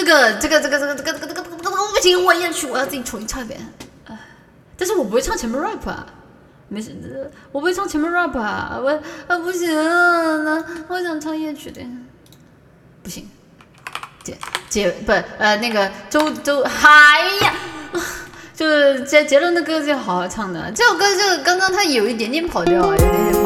这个这个这个这个这个这个这个这个不行，我也去，我要自己重新唱一遍。但是我不会唱前面 rap 啊，没事，我不会唱前面 rap 啊，我啊不行，那我想唱夜曲的，不行。姐姐不呃那个周周，哎呀，就是杰杰伦的歌就好好唱的，这首歌就刚刚他有一点点跑调啊，有点点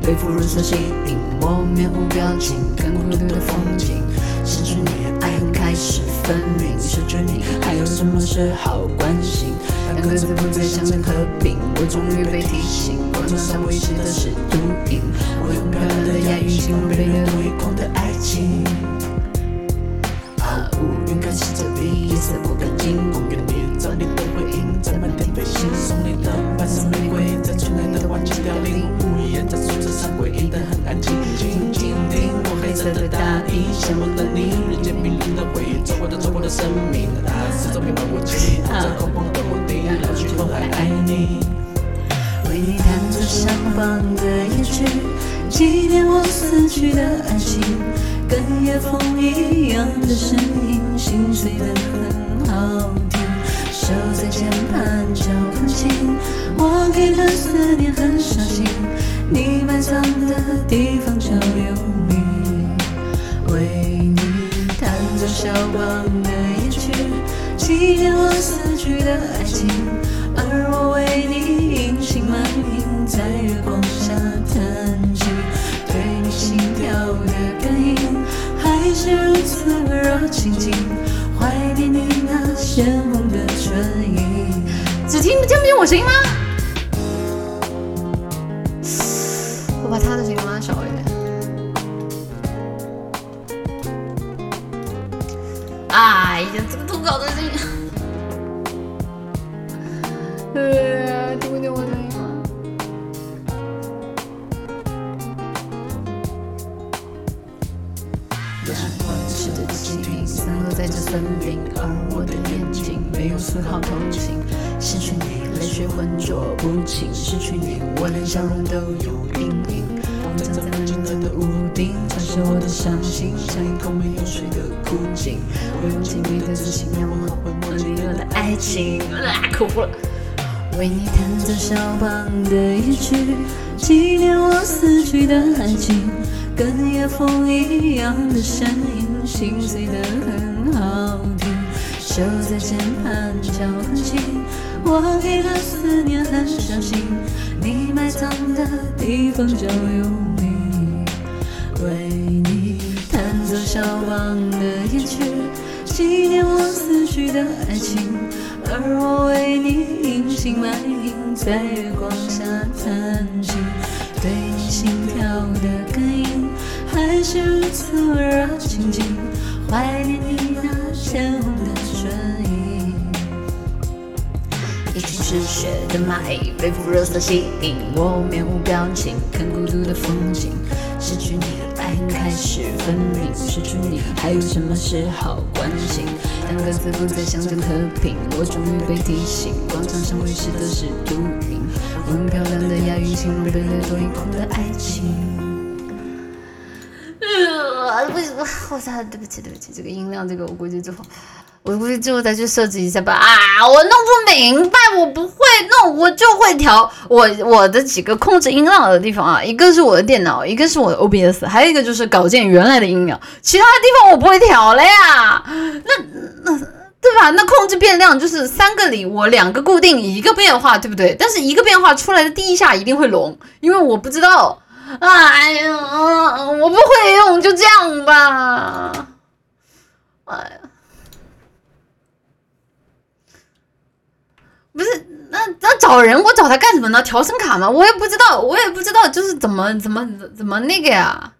背负如色吸引，我面无表情，看孤独的风景。失去你，爱恨开始分明。失去你，还有什么是好关心？两个字不再象征和平，我终于被提醒，广场上维持的是毒瘾。我用漂亮的押韵形容被人唯恐的地，向往的你，人间冰冷的回忆，走过的走过的生命，大四周弥漫雾气，在空旷的墓地，老去后还爱你。为你弹奏相伴的夜曲，纪念我死去的爱情，跟夜风一样的声音，心碎的很好听。手在键盘敲很轻，我给的思念很小心，你埋葬的地方就有。为你弹奏肖邦的夜曲，纪念我死去的爱情，而我为你隐姓埋名，在月光下弹琴。对你心跳的感应，还是如此温柔亲近，怀念你那鲜红的唇印。只听听不见我声音吗？哎呀，这个投稿的声音，呃，听不见我声音吗？我喜欢吃的蜻蜓散落在这森林，而我的眼睛没有丝毫同情。失去你，泪水浑浊不清；失去你，我连笑容都有阴影。站在那金色的屋顶，传授我的伤心，像一口没有水的枯井。我用紧密的指心，让我后悔莫离我的爱情。啊，哭了。为你弹奏肖邦的夜曲，纪念我死去的爱情，跟夜风一样的声音，心碎的很好。手在键盘敲很轻，我给的思念很小心，你埋葬的地方就有。为你弹奏肖邦的夜曲，纪念我死去的爱情，而我为你隐姓埋名，在月光下弹琴。对你心跳的感应，还是如此温柔亲近，怀念你那鲜红的唇印。一群嗜血的蚂蚁，被腐肉色吸引我，面无表情，看孤独的风景，失去你。开始分明，失去你还有什么是好关心？当各自不再想着和平，我终于被提醒，广场上维持的是独影。我用漂亮的押韵形容被掠夺一空的爱情。呃，不行，我我操，对不起对不起，这个音量这个我估计之后。我估计最后再去设置一下吧。啊，我弄不明白，我不会弄，我就会调我我的几个控制音量的地方啊，一个是我的电脑，一个是我的 OBS，还有一个就是稿件原来的音量，其他的地方我不会调了呀。那那对吧？那控制变量就是三个里我两个固定，一个变化，对不对？但是一个变化出来的第一下一定会聋，因为我不知道。哎呀，我不会用，就这样吧。哎呀。不是，那那找人，我找他干什么呢？调声卡吗？我也不知道，我也不知道，就是怎么怎么怎么那个呀？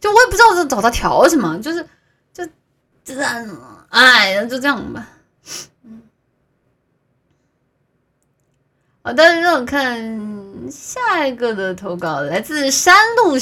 就我也不知道找他调什么，就是就就这样，哎，就这样吧。嗯，好的，让我看。下一个的投稿来自山路